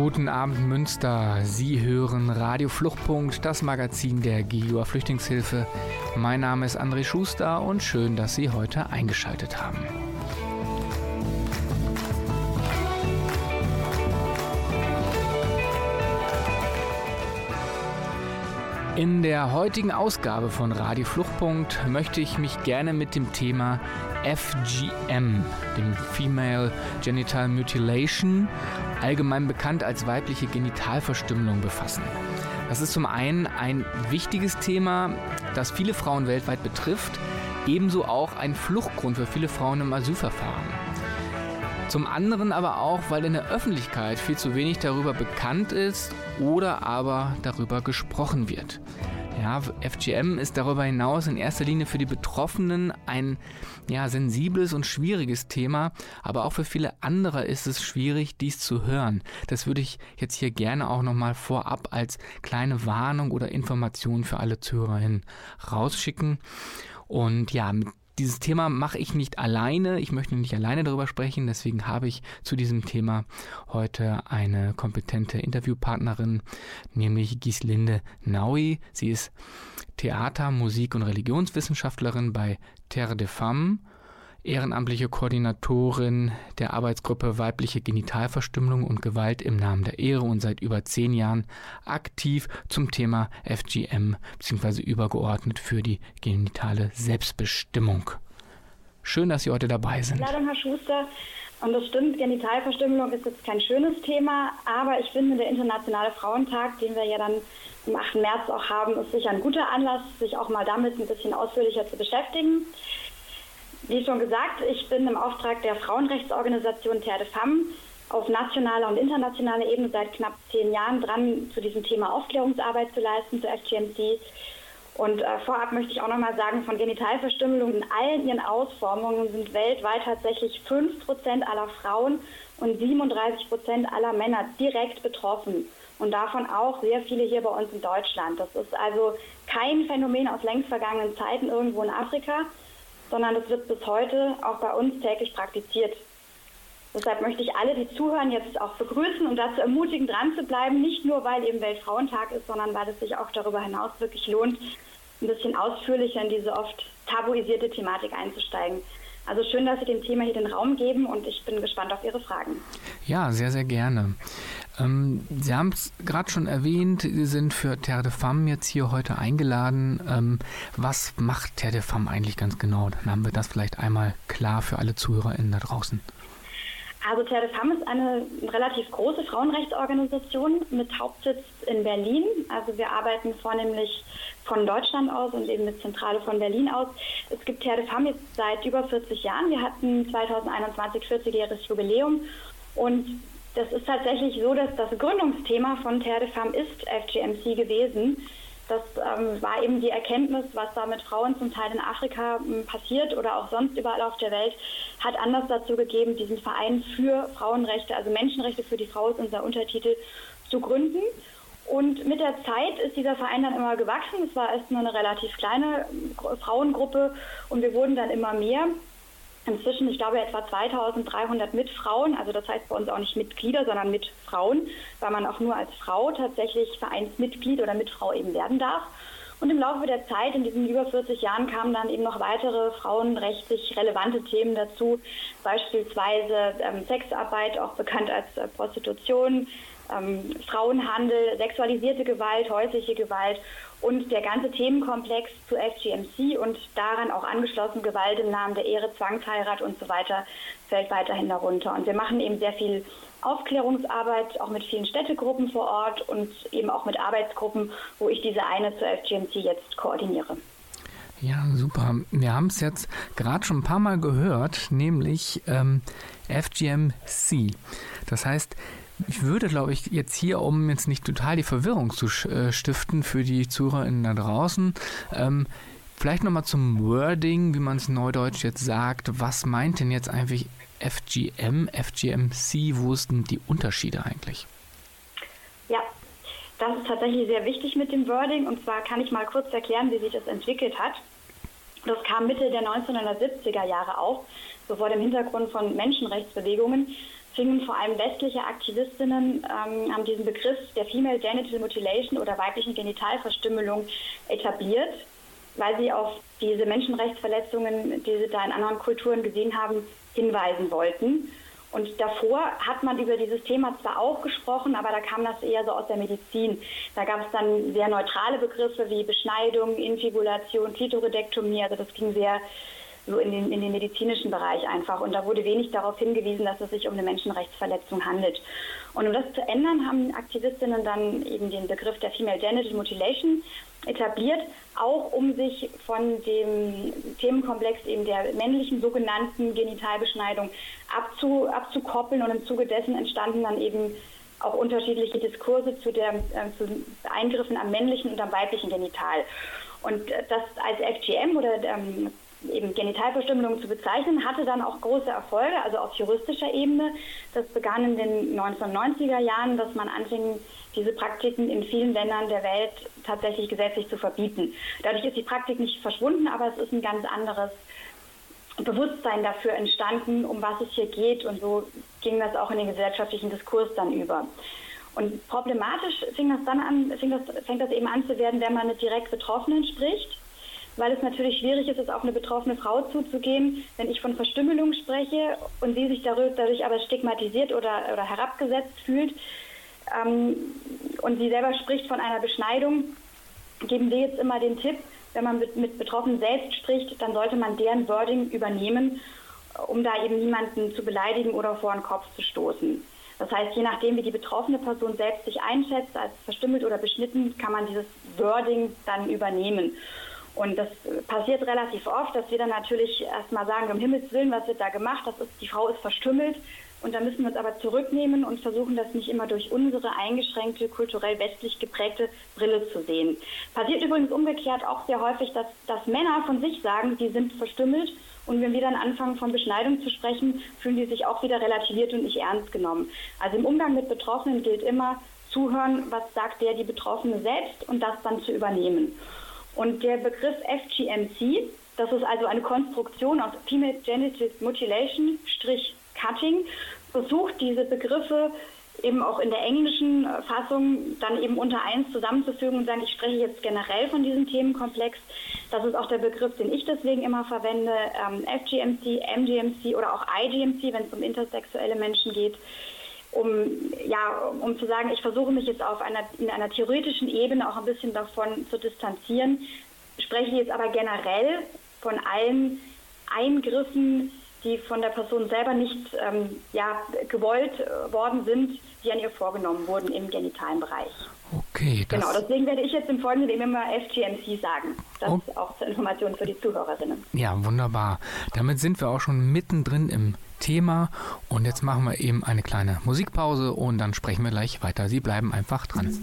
Guten Abend Münster. Sie hören Radio Fluchtpunkt, das Magazin der GIUA Flüchtlingshilfe. Mein Name ist André Schuster und schön, dass Sie heute eingeschaltet haben. In der heutigen Ausgabe von Radio Fluchtpunkt möchte ich mich gerne mit dem Thema FGM, dem Female Genital Mutilation, allgemein bekannt als weibliche Genitalverstümmelung, befassen. Das ist zum einen ein wichtiges Thema, das viele Frauen weltweit betrifft, ebenso auch ein Fluchtgrund für viele Frauen im Asylverfahren. Zum anderen aber auch, weil in der Öffentlichkeit viel zu wenig darüber bekannt ist oder aber darüber gesprochen wird. Ja, FGM ist darüber hinaus in erster Linie für die Betroffenen ein ja, sensibles und schwieriges Thema, aber auch für viele andere ist es schwierig, dies zu hören. Das würde ich jetzt hier gerne auch nochmal vorab als kleine Warnung oder Information für alle Zuhörerinnen rausschicken. Und ja, mit dieses Thema mache ich nicht alleine. Ich möchte nicht alleine darüber sprechen. Deswegen habe ich zu diesem Thema heute eine kompetente Interviewpartnerin, nämlich Gislinde Naui. Sie ist Theater-, Musik- und Religionswissenschaftlerin bei Terre de Femme ehrenamtliche Koordinatorin der Arbeitsgruppe Weibliche Genitalverstümmelung und Gewalt im Namen der Ehre und seit über zehn Jahren aktiv zum Thema FGM bzw. übergeordnet für die genitale Selbstbestimmung. Schön, dass Sie heute dabei sind. Leider, Herr Schuster. Und das stimmt, Genitalverstümmelung ist jetzt kein schönes Thema, aber ich finde, der Internationale Frauentag, den wir ja dann am 8. März auch haben, ist sicher ein guter Anlass, sich auch mal damit ein bisschen ausführlicher zu beschäftigen. Wie schon gesagt, ich bin im Auftrag der Frauenrechtsorganisation Terre de Femme auf nationaler und internationaler Ebene seit knapp zehn Jahren dran, zu diesem Thema Aufklärungsarbeit zu leisten, zu FGMC. Und äh, vorab möchte ich auch nochmal sagen, von Genitalverstümmelung in allen ihren Ausformungen sind weltweit tatsächlich 5% aller Frauen und 37% aller Männer direkt betroffen. Und davon auch sehr viele hier bei uns in Deutschland. Das ist also kein Phänomen aus längst vergangenen Zeiten irgendwo in Afrika, sondern das wird bis heute auch bei uns täglich praktiziert. Deshalb möchte ich alle, die zuhören, jetzt auch begrüßen und dazu ermutigen, dran zu bleiben, nicht nur weil eben Weltfrauentag ist, sondern weil es sich auch darüber hinaus wirklich lohnt, ein bisschen ausführlicher in diese oft tabuisierte Thematik einzusteigen. Also schön, dass Sie dem Thema hier den Raum geben und ich bin gespannt auf Ihre Fragen. Ja, sehr, sehr gerne. Ähm, Sie haben es gerade schon erwähnt, Sie sind für Terre de Femme jetzt hier heute eingeladen. Ähm, was macht Terre de Femme eigentlich ganz genau? Dann haben wir das vielleicht einmal klar für alle ZuhörerInnen da draußen. Also Terre de Femme ist eine relativ große Frauenrechtsorganisation mit Hauptsitz in Berlin. Also wir arbeiten vornehmlich von Deutschland aus und eben mit Zentrale von Berlin aus. Es gibt Terre de Femme jetzt seit über 40 Jahren. Wir hatten 2021 40-jähriges Jubiläum und das ist tatsächlich so, dass das Gründungsthema von Terre de Femme ist FGMC gewesen. Das ähm, war eben die Erkenntnis, was da mit Frauen zum Teil in Afrika ähm, passiert oder auch sonst überall auf der Welt, hat Anlass dazu gegeben, diesen Verein für Frauenrechte, also Menschenrechte für die Frau ist unser Untertitel, zu gründen. Und mit der Zeit ist dieser Verein dann immer gewachsen. Es war erst nur eine relativ kleine äh, Frauengruppe und wir wurden dann immer mehr inzwischen, ich glaube, etwa 2300 Mitfrauen, also das heißt bei uns auch nicht Mitglieder, sondern Mitfrauen, weil man auch nur als Frau tatsächlich Vereinsmitglied oder Mitfrau eben werden darf. Und im Laufe der Zeit, in diesen über 40 Jahren, kamen dann eben noch weitere frauenrechtlich relevante Themen dazu, beispielsweise ähm, Sexarbeit, auch bekannt als äh, Prostitution, ähm, Frauenhandel, sexualisierte Gewalt, häusliche Gewalt und der ganze Themenkomplex zu FGMC und daran auch angeschlossen Gewalt im Namen der Ehre, Zwangsheirat und so weiter fällt weiterhin darunter. Und wir machen eben sehr viel Aufklärungsarbeit, auch mit vielen Städtegruppen vor Ort und eben auch mit Arbeitsgruppen, wo ich diese eine zur FGMC jetzt koordiniere. Ja, super. Wir haben es jetzt gerade schon ein paar Mal gehört, nämlich ähm, FGMC. Das heißt, ich würde, glaube ich, jetzt hier, um jetzt nicht total die Verwirrung zu äh, stiften für die ZuhörerInnen da draußen, ähm, vielleicht nochmal zum Wording, wie man es neudeutsch jetzt sagt. Was meint denn jetzt eigentlich FGM, FGMC? Wo sind die Unterschiede eigentlich? Ja, das ist tatsächlich sehr wichtig mit dem Wording. Und zwar kann ich mal kurz erklären, wie sich das entwickelt hat. Das kam Mitte der 1970er Jahre auf, so vor dem Hintergrund von Menschenrechtsbewegungen fingen vor allem westliche Aktivistinnen, ähm, haben diesen Begriff der Female Genital Mutilation oder weiblichen Genitalverstümmelung etabliert, weil sie auf diese Menschenrechtsverletzungen, die sie da in anderen Kulturen gesehen haben, hinweisen wollten. Und davor hat man über dieses Thema zwar auch gesprochen, aber da kam das eher so aus der Medizin. Da gab es dann sehr neutrale Begriffe wie Beschneidung, Infibulation, Klitoridektomie. Also das ging sehr so in den, in den medizinischen Bereich einfach. Und da wurde wenig darauf hingewiesen, dass es sich um eine Menschenrechtsverletzung handelt. Und um das zu ändern, haben Aktivistinnen dann eben den Begriff der Female Genital Mutilation etabliert, auch um sich von dem Themenkomplex eben der männlichen sogenannten Genitalbeschneidung abzu, abzukoppeln. Und im Zuge dessen entstanden dann eben auch unterschiedliche Diskurse zu, der, äh, zu Eingriffen am männlichen und am weiblichen Genital. Und äh, das als FGM oder ähm, eben Genitalverstümmelung zu bezeichnen, hatte dann auch große Erfolge, also auf juristischer Ebene. Das begann in den 1990er Jahren, dass man anfing, diese Praktiken in vielen Ländern der Welt tatsächlich gesetzlich zu verbieten. Dadurch ist die Praktik nicht verschwunden, aber es ist ein ganz anderes Bewusstsein dafür entstanden, um was es hier geht. Und so ging das auch in den gesellschaftlichen Diskurs dann über. Und problematisch fing das dann an, fing das, fängt das eben an zu werden, wenn man mit direkt Betroffenen spricht weil es natürlich schwierig ist, es auf eine betroffene Frau zuzugehen, wenn ich von Verstümmelung spreche und sie sich dadurch aber stigmatisiert oder, oder herabgesetzt fühlt ähm, und sie selber spricht von einer Beschneidung, geben wir jetzt immer den Tipp, wenn man mit, mit Betroffenen selbst spricht, dann sollte man deren Wording übernehmen, um da eben niemanden zu beleidigen oder vor den Kopf zu stoßen. Das heißt, je nachdem, wie die betroffene Person selbst sich einschätzt, als verstümmelt oder beschnitten, kann man dieses Wording dann übernehmen. Und das passiert relativ oft, dass wir dann natürlich erstmal sagen, um Himmels Willen, was wird da gemacht? Das ist, die Frau ist verstümmelt. Und da müssen wir uns aber zurücknehmen und versuchen, das nicht immer durch unsere eingeschränkte, kulturell westlich geprägte Brille zu sehen. Passiert übrigens umgekehrt auch sehr häufig, dass, dass Männer von sich sagen, sie sind verstümmelt. Und wenn wir dann anfangen, von Beschneidung zu sprechen, fühlen die sich auch wieder relativiert und nicht ernst genommen. Also im Umgang mit Betroffenen gilt immer, zuhören, was sagt der die Betroffene selbst und das dann zu übernehmen. Und der Begriff FGMC, das ist also eine Konstruktion aus Female Genital Mutilation, Strich Cutting, versucht diese Begriffe eben auch in der englischen Fassung dann eben unter eins zusammenzufügen und sagen, ich spreche jetzt generell von diesem Themenkomplex. Das ist auch der Begriff, den ich deswegen immer verwende, ähm, FGMC, MGMC oder auch IGMC, wenn es um intersexuelle Menschen geht um, ja, um zu sagen, ich versuche mich jetzt auf einer, in einer theoretischen Ebene auch ein bisschen davon zu distanzieren, spreche jetzt aber generell von allen Eingriffen, die von der Person selber nicht ähm, ja, gewollt äh, worden sind, die an ihr vorgenommen wurden im genitalen Bereich. Okay. genau, deswegen werde ich jetzt im Folgenden eben immer FGMC sagen. Das oh. ist auch zur Information für die Zuhörerinnen. Ja, wunderbar. Damit sind wir auch schon mittendrin im Thema. Und jetzt machen wir eben eine kleine Musikpause und dann sprechen wir gleich weiter. Sie bleiben einfach dran.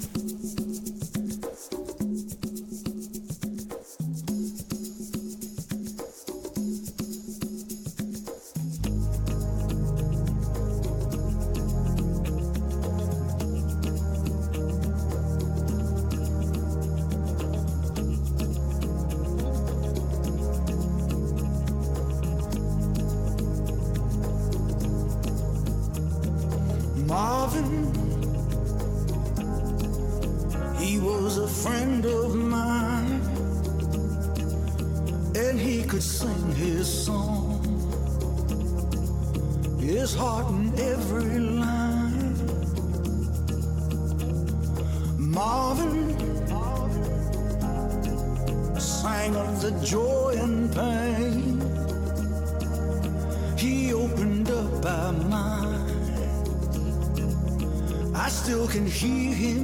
Say, Oh,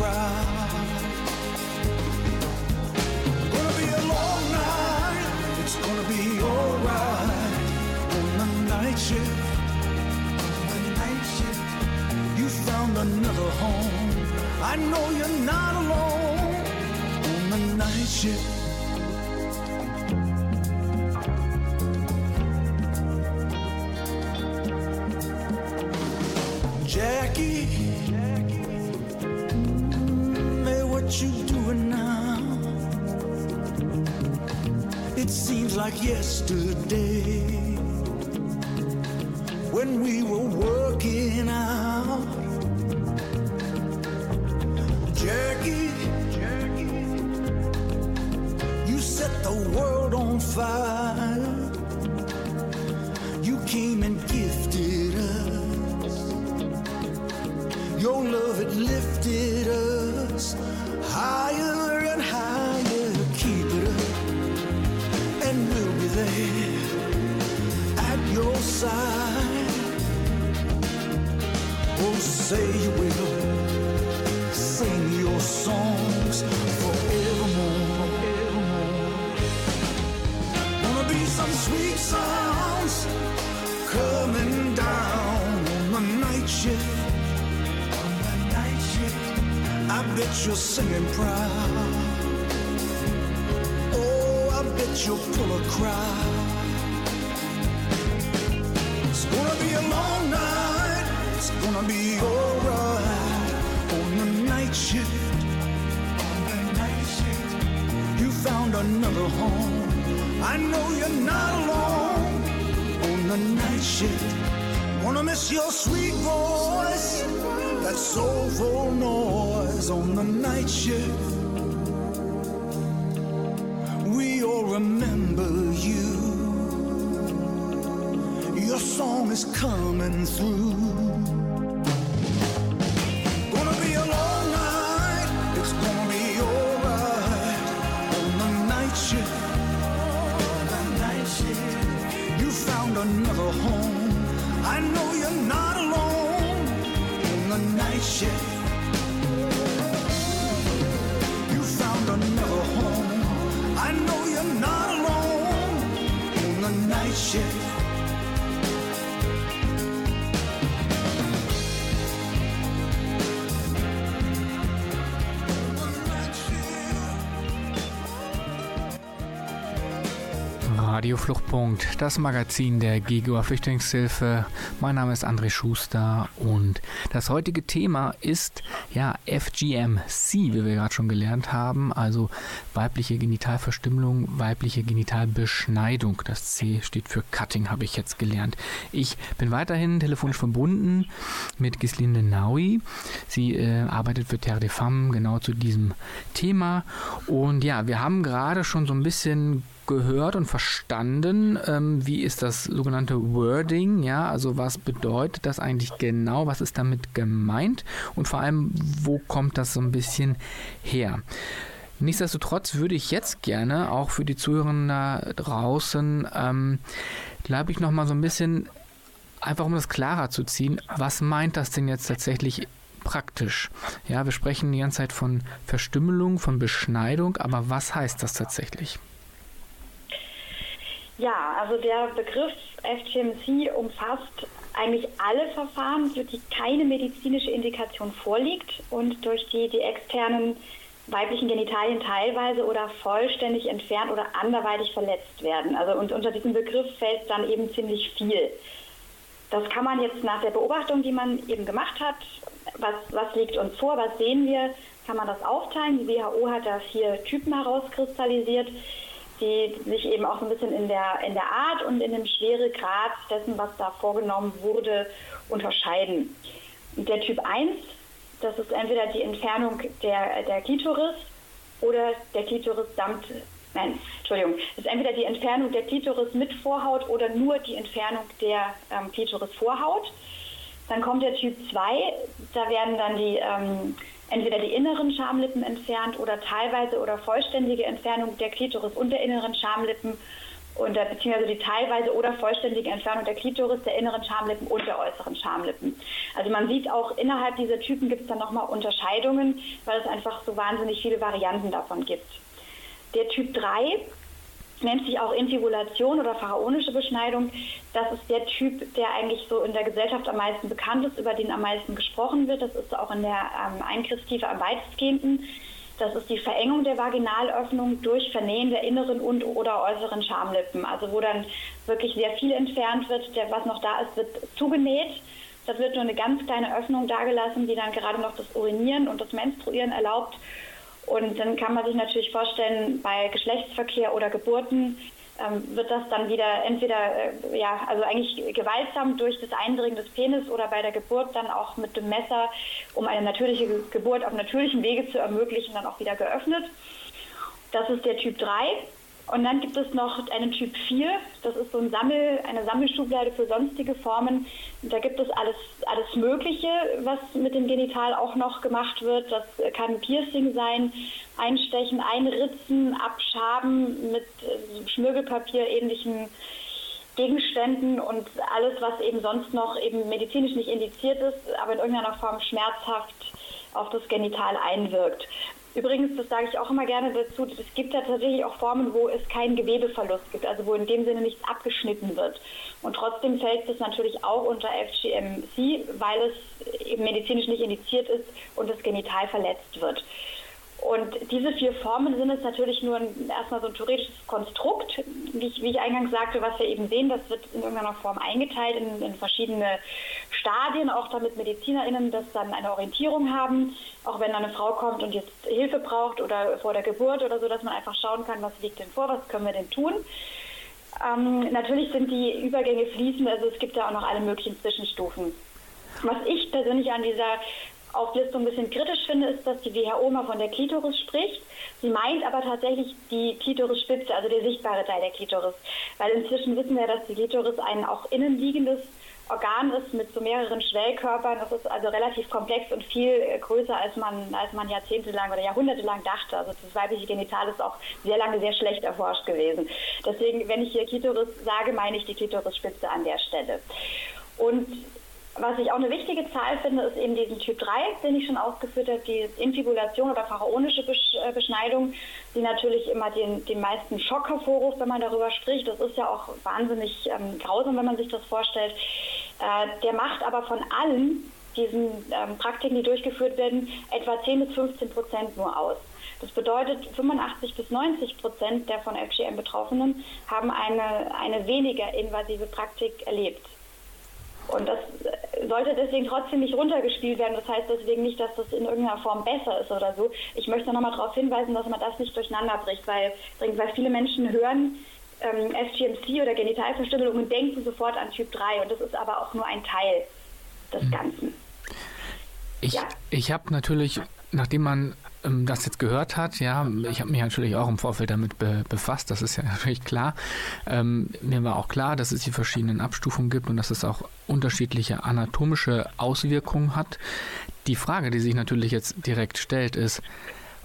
crowd. Gonna be a long night. It's gonna be alright on the night shift. On the night shift. You found another home. I know you're not alone on the night shift. Like yesterday when we were working out. Song is coming through. Radio Fluchtpunkt, das Magazin der GEGOA Flüchtlingshilfe. Mein Name ist André Schuster und das heutige Thema ist ja FGMC, wie wir gerade schon gelernt haben, also weibliche Genitalverstümmelung, weibliche Genitalbeschneidung. Das C steht für Cutting, habe ich jetzt gelernt. Ich bin weiterhin telefonisch verbunden mit Gislinde Naui. Sie äh, arbeitet für Terre des Femmes genau zu diesem Thema und ja, wir haben gerade schon so ein bisschen gehört und verstanden, ähm, wie ist das sogenannte Wording, ja, also was bedeutet das eigentlich genau, was ist damit gemeint und vor allem, wo kommt das so ein bisschen her. Nichtsdestotrotz würde ich jetzt gerne auch für die Zuhörer da draußen, ähm, glaube ich, nochmal so ein bisschen, einfach um das klarer zu ziehen, was meint das denn jetzt tatsächlich praktisch? Ja, wir sprechen die ganze Zeit von Verstümmelung, von Beschneidung, aber was heißt das tatsächlich? Ja, also der Begriff FGMC umfasst eigentlich alle Verfahren, für die keine medizinische Indikation vorliegt und durch die die externen weiblichen Genitalien teilweise oder vollständig entfernt oder anderweitig verletzt werden. Also und unter diesem Begriff fällt dann eben ziemlich viel. Das kann man jetzt nach der Beobachtung, die man eben gemacht hat, was, was liegt uns vor, was sehen wir, kann man das aufteilen. Die WHO hat da vier Typen herauskristallisiert die sich eben auch ein bisschen in der, in der Art und in dem Schweregrad dessen, was da vorgenommen wurde, unterscheiden. Der Typ 1 Das ist entweder die Entfernung der, der Klitoris oder der Klitoris samt, nein, Entschuldigung, ist entweder die Entfernung der Klitoris mit Vorhaut oder nur die Entfernung der ähm, Klitoris-Vorhaut. Dann kommt der Typ 2, da werden dann die ähm, entweder die inneren Schamlippen entfernt oder teilweise oder vollständige Entfernung der Klitoris und der inneren Schamlippen und äh, beziehungsweise die teilweise oder vollständige Entfernung der Klitoris, der inneren Schamlippen und der äußeren Schamlippen. Also man sieht auch innerhalb dieser Typen gibt es dann nochmal Unterscheidungen, weil es einfach so wahnsinnig viele Varianten davon gibt. Der Typ 3 nennt sich auch Infibulation oder pharaonische Beschneidung. Das ist der Typ, der eigentlich so in der Gesellschaft am meisten bekannt ist, über den am meisten gesprochen wird. Das ist auch in der ähm, Eingriffstiefe am weitestgehendsten. Das ist die Verengung der Vaginalöffnung durch Vernähen der inneren und oder äußeren Schamlippen. Also wo dann wirklich sehr viel entfernt wird. Der, was noch da ist, wird zugenäht. Das wird nur eine ganz kleine Öffnung dagelassen, die dann gerade noch das Urinieren und das Menstruieren erlaubt. Und dann kann man sich natürlich vorstellen, bei Geschlechtsverkehr oder Geburten ähm, wird das dann wieder entweder, äh, ja, also eigentlich gewaltsam durch das Eindringen des Penis oder bei der Geburt dann auch mit dem Messer, um eine natürliche Geburt auf natürlichem Wege zu ermöglichen, dann auch wieder geöffnet. Das ist der Typ 3. Und dann gibt es noch einen Typ 4, das ist so ein Sammel, eine Sammelschublade für sonstige Formen. Da gibt es alles, alles Mögliche, was mit dem Genital auch noch gemacht wird. Das kann Piercing sein, Einstechen, Einritzen, Abschaben mit äh, Schmirgelpapier ähnlichen Gegenständen und alles, was eben sonst noch eben medizinisch nicht indiziert ist, aber in irgendeiner Form schmerzhaft auf das Genital einwirkt. Übrigens, das sage ich auch immer gerne dazu, es gibt ja tatsächlich auch Formen, wo es keinen Gewebeverlust gibt, also wo in dem Sinne nichts abgeschnitten wird. Und trotzdem fällt es natürlich auch unter FGMC, weil es eben medizinisch nicht indiziert ist und das Genital verletzt wird. Und diese vier Formen sind es natürlich nur ein, erstmal so ein theoretisches Konstrukt, wie ich, wie ich eingangs sagte, was wir eben sehen, das wird in irgendeiner Form eingeteilt in, in verschiedene Stadien, auch damit MedizinerInnen das dann eine Orientierung haben, auch wenn eine Frau kommt und jetzt Hilfe braucht oder vor der Geburt oder so, dass man einfach schauen kann, was liegt denn vor, was können wir denn tun. Ähm, natürlich sind die Übergänge fließend, also es gibt ja auch noch alle möglichen Zwischenstufen. Was ich persönlich an dieser Auflistung ein bisschen kritisch finde, ist, dass die WHO mal von der Klitoris spricht. Sie meint aber tatsächlich die Klitorisspitze, also der sichtbare Teil der Klitoris. Weil inzwischen wissen wir, dass die Klitoris ein auch innenliegendes Organ ist mit so mehreren Schwellkörpern. Das ist also relativ komplex und viel äh, größer, als man, als man jahrzehntelang oder jahrhundertelang dachte. Also das weibliche Genital ist auch sehr lange sehr schlecht erforscht gewesen. Deswegen, wenn ich hier Klitoris sage, meine ich die Klitorisspitze an der Stelle. Und was ich auch eine wichtige Zahl finde, ist eben diesen Typ 3, den ich schon ausgeführt habe, die Infibulation oder pharaonische äh, Beschneidung, die natürlich immer den, den meisten Schock hervorruft, wenn man darüber spricht. Das ist ja auch wahnsinnig ähm, grausam, wenn man sich das vorstellt. Äh, der macht aber von allen diesen ähm, Praktiken, die durchgeführt werden, etwa 10 bis 15 Prozent nur aus. Das bedeutet, 85 bis 90 Prozent der von FGM Betroffenen haben eine, eine weniger invasive Praktik erlebt. Und das sollte deswegen trotzdem nicht runtergespielt werden. Das heißt deswegen nicht, dass das in irgendeiner Form besser ist oder so. Ich möchte nochmal darauf hinweisen, dass man das nicht durcheinander bricht, weil, weil viele Menschen hören ähm, SGMC oder Genitalverstümmelung und denken sofort an Typ 3. Und das ist aber auch nur ein Teil des mhm. Ganzen. Ich, ja. ich habe natürlich, nachdem man ähm, das jetzt gehört hat, ja, ich habe mich natürlich auch im Vorfeld damit be befasst, das ist ja natürlich klar. Ähm, mir war auch klar, dass es die verschiedenen Abstufungen gibt und dass es auch unterschiedliche anatomische Auswirkungen hat. Die Frage, die sich natürlich jetzt direkt stellt, ist,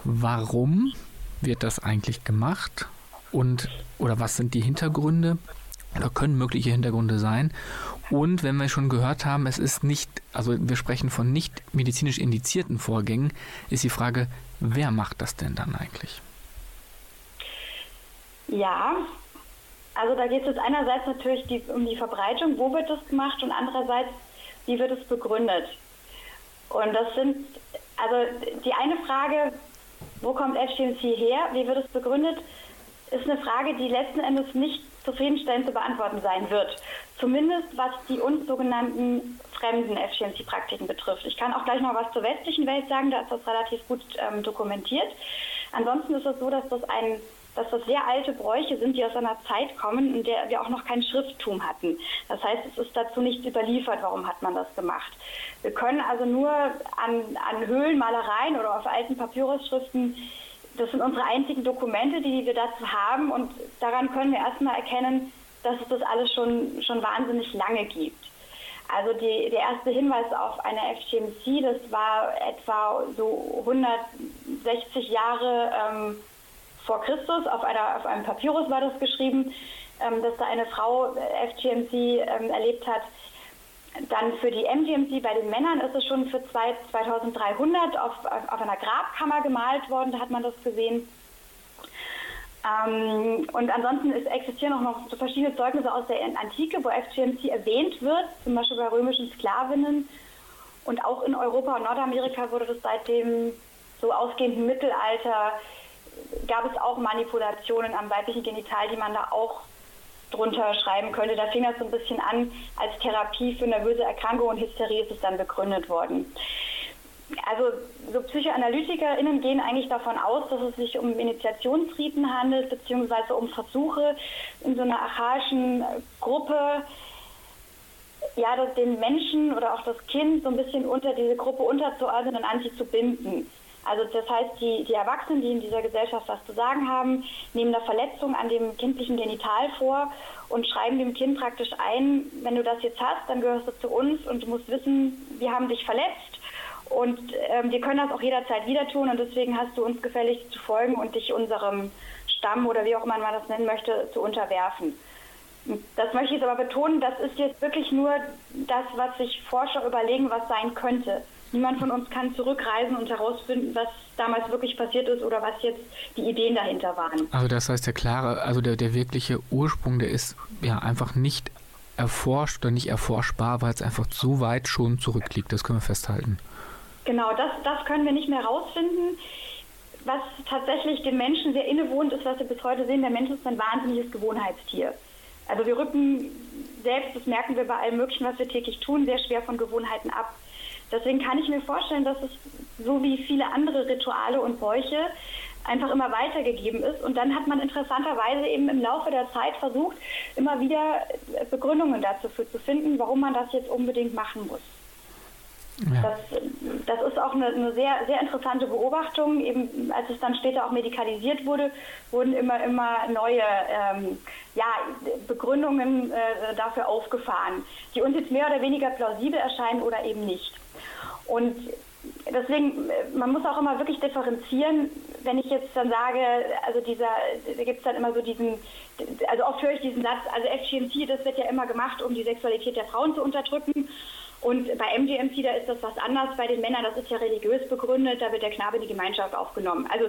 warum wird das eigentlich gemacht? Und oder was sind die Hintergründe? Oder können mögliche Hintergründe sein? Und wenn wir schon gehört haben, es ist nicht, also wir sprechen von nicht medizinisch indizierten Vorgängen, ist die Frage, wer macht das denn dann eigentlich? Ja, also da geht es einerseits natürlich die, um die Verbreitung, wo wird das gemacht und andererseits, wie wird es begründet. Und das sind, also die eine Frage, wo kommt FGMC her, wie wird es begründet, ist eine Frage, die letzten Endes nicht zufriedenstellend zu beantworten sein wird. Zumindest was die uns sogenannten fremden Effizienzpraktiken betrifft. Ich kann auch gleich noch was zur westlichen Welt sagen, da ist das relativ gut ähm, dokumentiert. Ansonsten ist es so, dass das ein dass das sehr alte Bräuche sind, die aus einer Zeit kommen, in der wir auch noch kein Schrifttum hatten. Das heißt, es ist dazu nichts überliefert, warum hat man das gemacht. Wir können also nur an, an Höhlenmalereien oder auf alten Papyrusschriften, das sind unsere einzigen Dokumente, die wir dazu haben und daran können wir erstmal erkennen, dass es das alles schon, schon wahnsinnig lange gibt. Also die, der erste Hinweis auf eine FTMC, das war etwa so 160 Jahre ähm, vor Christus, auf, einer, auf einem Papyrus war das geschrieben, ähm, dass da eine Frau äh, FGMC ähm, erlebt hat. Dann für die MGMC bei den Männern ist es schon für 2300 auf, auf einer Grabkammer gemalt worden, da hat man das gesehen. Ähm, und ansonsten ist, existieren auch noch so verschiedene Zeugnisse aus der Antike, wo FGMC erwähnt wird, zum Beispiel bei römischen Sklavinnen. Und auch in Europa und Nordamerika wurde das seit dem so ausgehenden Mittelalter, gab es auch Manipulationen am weiblichen Genital, die man da auch drunter schreiben könnte. Da fing das so ein bisschen an, als Therapie für nervöse Erkrankungen und Hysterie ist es dann begründet worden also so PsychoanalytikerInnen gehen eigentlich davon aus, dass es sich um Initiationsriten handelt, beziehungsweise um Versuche in so einer archaischen Gruppe, ja, das, den Menschen oder auch das Kind so ein bisschen unter diese Gruppe unterzuordnen und an sie zu binden. Also das heißt, die, die Erwachsenen, die in dieser Gesellschaft was zu sagen haben, nehmen eine Verletzung an dem kindlichen Genital vor und schreiben dem Kind praktisch ein, wenn du das jetzt hast, dann gehörst du zu uns und du musst wissen, wir haben dich verletzt und ähm, wir können das auch jederzeit wieder tun und deswegen hast du uns gefälligst zu folgen und dich unserem Stamm oder wie auch immer man das nennen möchte, zu unterwerfen. Das möchte ich jetzt aber betonen, das ist jetzt wirklich nur das, was sich Forscher überlegen, was sein könnte. Niemand von uns kann zurückreisen und herausfinden, was damals wirklich passiert ist oder was jetzt die Ideen dahinter waren. Also das heißt, der klare, also der, der wirkliche Ursprung, der ist ja einfach nicht erforscht oder nicht erforschbar, weil es einfach so weit schon zurückliegt. Das können wir festhalten. Genau, das, das können wir nicht mehr herausfinden. Was tatsächlich dem Menschen sehr innewohnt ist, was wir bis heute sehen, der Mensch ist ein wahnsinniges Gewohnheitstier. Also wir rücken selbst, das merken wir bei allem Möglichen, was wir täglich tun, sehr schwer von Gewohnheiten ab. Deswegen kann ich mir vorstellen, dass es so wie viele andere Rituale und Bräuche einfach immer weitergegeben ist. Und dann hat man interessanterweise eben im Laufe der Zeit versucht, immer wieder Begründungen dafür zu finden, warum man das jetzt unbedingt machen muss. Ja. Das, das ist auch eine, eine, sehr, sehr interessante Beobachtung. Eben als es dann später auch medikalisiert wurde, wurden immer, immer neue ähm, ja, Begründungen äh, dafür aufgefahren, die uns jetzt mehr oder weniger plausibel erscheinen oder eben nicht. Und deswegen, man muss auch immer wirklich differenzieren, wenn ich jetzt dann sage, also dieser, da gibt es dann immer so diesen, also oft höre ich diesen Satz, also FGMC, das wird ja immer gemacht, um die Sexualität der Frauen zu unterdrücken. Und bei MGMT, da ist das was anders. Bei den Männern, das ist ja religiös begründet, da wird der Knabe in die Gemeinschaft aufgenommen. Also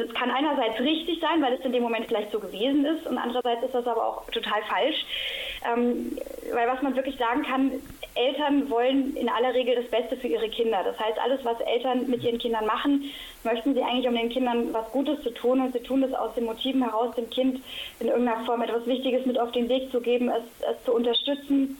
das kann einerseits richtig sein, weil es in dem Moment vielleicht so gewesen ist, und andererseits ist das aber auch total falsch. Ähm, weil was man wirklich sagen kann, Eltern wollen in aller Regel das Beste für ihre Kinder. Das heißt, alles, was Eltern mit ihren Kindern machen, möchten sie eigentlich, um den Kindern was Gutes zu tun. Und sie tun das aus den Motiven heraus, dem Kind in irgendeiner Form etwas Wichtiges mit auf den Weg zu geben, es, es zu unterstützen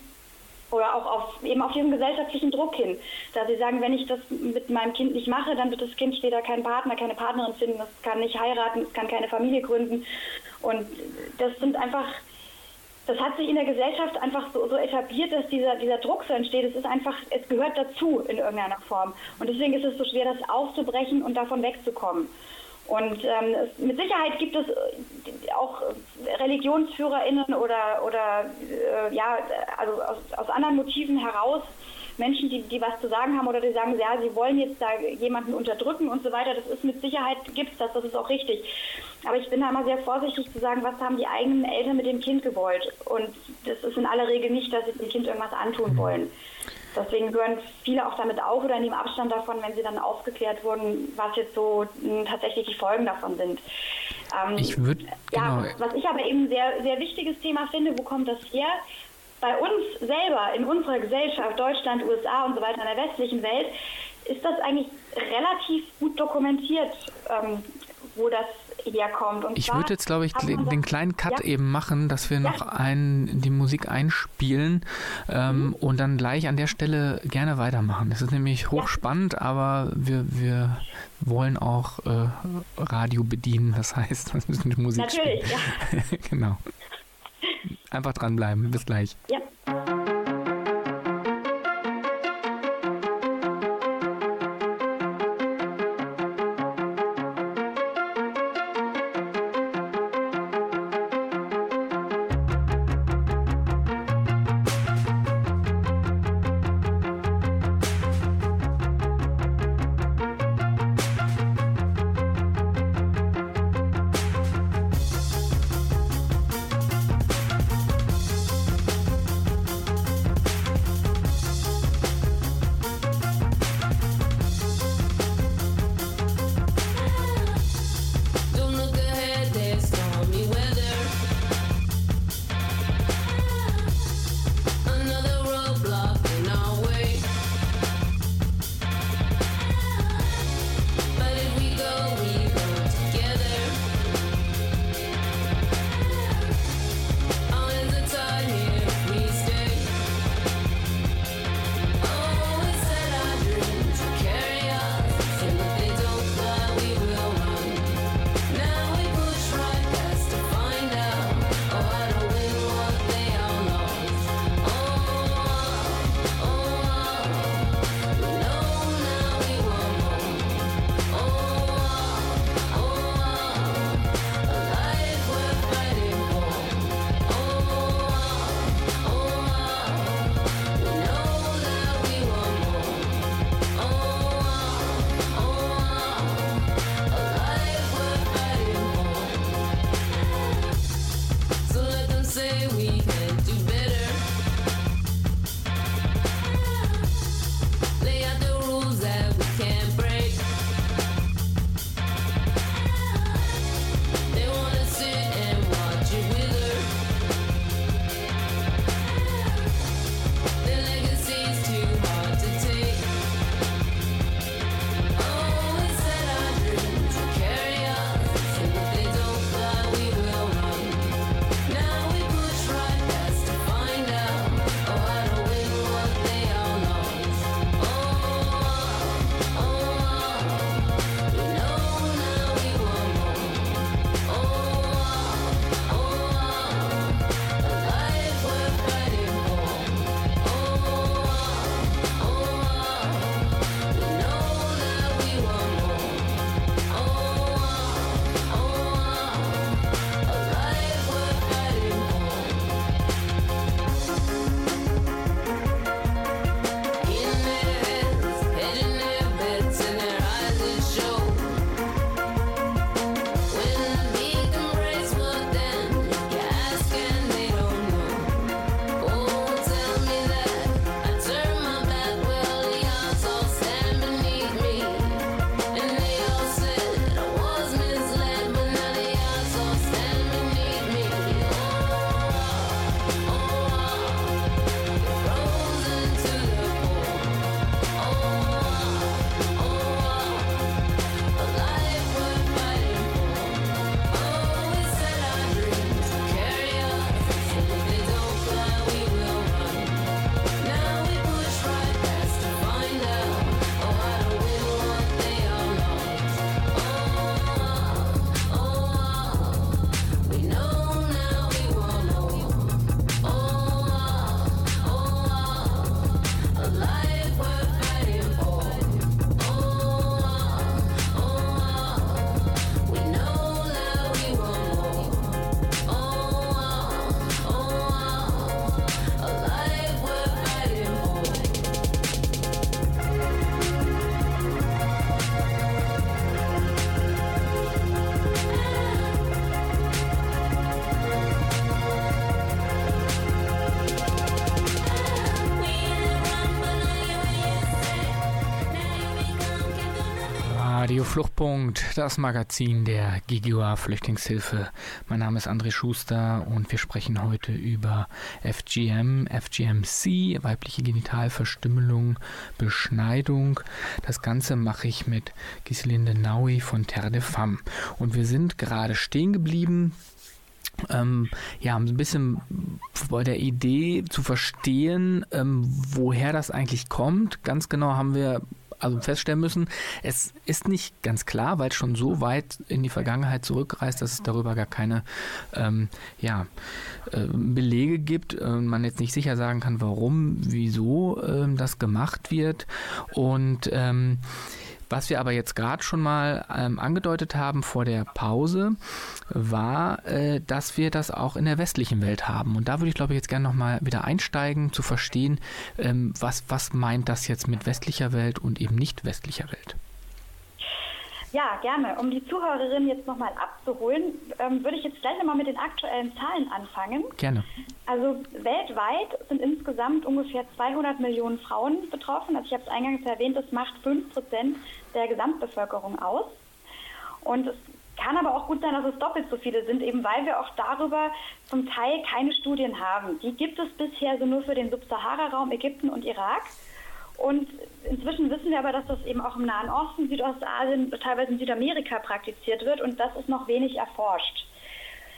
oder auch auf, eben auf diesen gesellschaftlichen Druck hin. Da sie sagen, wenn ich das mit meinem Kind nicht mache, dann wird das Kind später keinen Partner, keine Partnerin finden, es kann nicht heiraten, es kann keine Familie gründen. Und das sind einfach, das hat sich in der Gesellschaft einfach so, so etabliert, dass dieser, dieser Druck so entsteht. Es ist einfach, es gehört dazu in irgendeiner Form. Und deswegen ist es so schwer, das aufzubrechen und davon wegzukommen. Und ähm, mit Sicherheit gibt es äh, auch ReligionsführerInnen oder, oder äh, ja, also aus, aus anderen Motiven heraus Menschen, die, die was zu sagen haben oder die sagen, ja, sie wollen jetzt da jemanden unterdrücken und so weiter. Das ist mit Sicherheit, gibt es das, das ist auch richtig. Aber ich bin da immer sehr vorsichtig zu sagen, was haben die eigenen Eltern mit dem Kind gewollt. Und das ist in aller Regel nicht, dass sie dem Kind irgendwas antun wollen. Deswegen hören viele auch damit auf oder nehmen Abstand davon, wenn sie dann aufgeklärt wurden, was jetzt so hm, tatsächlich die Folgen davon sind. Ähm, ich würde ja, genau. was ich aber eben sehr sehr wichtiges Thema finde, wo kommt das her? Bei uns selber in unserer Gesellschaft, Deutschland, USA und so weiter in der westlichen Welt, ist das eigentlich relativ gut dokumentiert, ähm, wo das herkommt. Und ich würde jetzt, glaube ich, den kleinen Cut ja? eben machen, dass wir ja. noch ein, die Musik einspielen ähm, mhm. und dann gleich an der Stelle gerne weitermachen. Es ist nämlich hochspannend, ja. aber wir, wir wollen auch äh, Radio bedienen. Das heißt, wir müssen die Musik Natürlich, spielen. ja. genau. Einfach dranbleiben. Bis gleich. Ja. Fluchtpunkt, das Magazin der GGUA Flüchtlingshilfe. Mein Name ist André Schuster und wir sprechen heute über FGM, FGMC, weibliche Genitalverstümmelung, Beschneidung. Das Ganze mache ich mit Giselinde Naui von Terre de Femme. Und wir sind gerade stehen geblieben ähm, ja, ein bisschen bei der Idee zu verstehen, ähm, woher das eigentlich kommt. Ganz genau haben wir also feststellen müssen, es ist nicht ganz klar, weil es schon so weit in die Vergangenheit zurückreist, dass es darüber gar keine ähm, ja, äh, Belege gibt. Äh, man jetzt nicht sicher sagen kann, warum, wieso äh, das gemacht wird. Und ähm, was wir aber jetzt gerade schon mal ähm, angedeutet haben vor der Pause, war, äh, dass wir das auch in der westlichen Welt haben. Und da würde ich, glaube ich, jetzt gerne nochmal wieder einsteigen, zu verstehen, ähm, was, was meint das jetzt mit westlicher Welt und eben nicht westlicher Welt. Ja, gerne. Um die Zuhörerin jetzt nochmal abzuholen, ähm, würde ich jetzt gleich nochmal mit den aktuellen Zahlen anfangen. Gerne. Also weltweit sind insgesamt ungefähr 200 Millionen Frauen betroffen. Also ich habe es eingangs erwähnt, das macht 5 Prozent der Gesamtbevölkerung aus. Und es kann aber auch gut sein, dass es doppelt so viele sind, eben weil wir auch darüber zum Teil keine Studien haben. Die gibt es bisher so nur für den Subsahara-Raum Ägypten und Irak. Und inzwischen wissen wir aber, dass das eben auch im Nahen Osten, Südostasien, teilweise in Südamerika praktiziert wird und das ist noch wenig erforscht.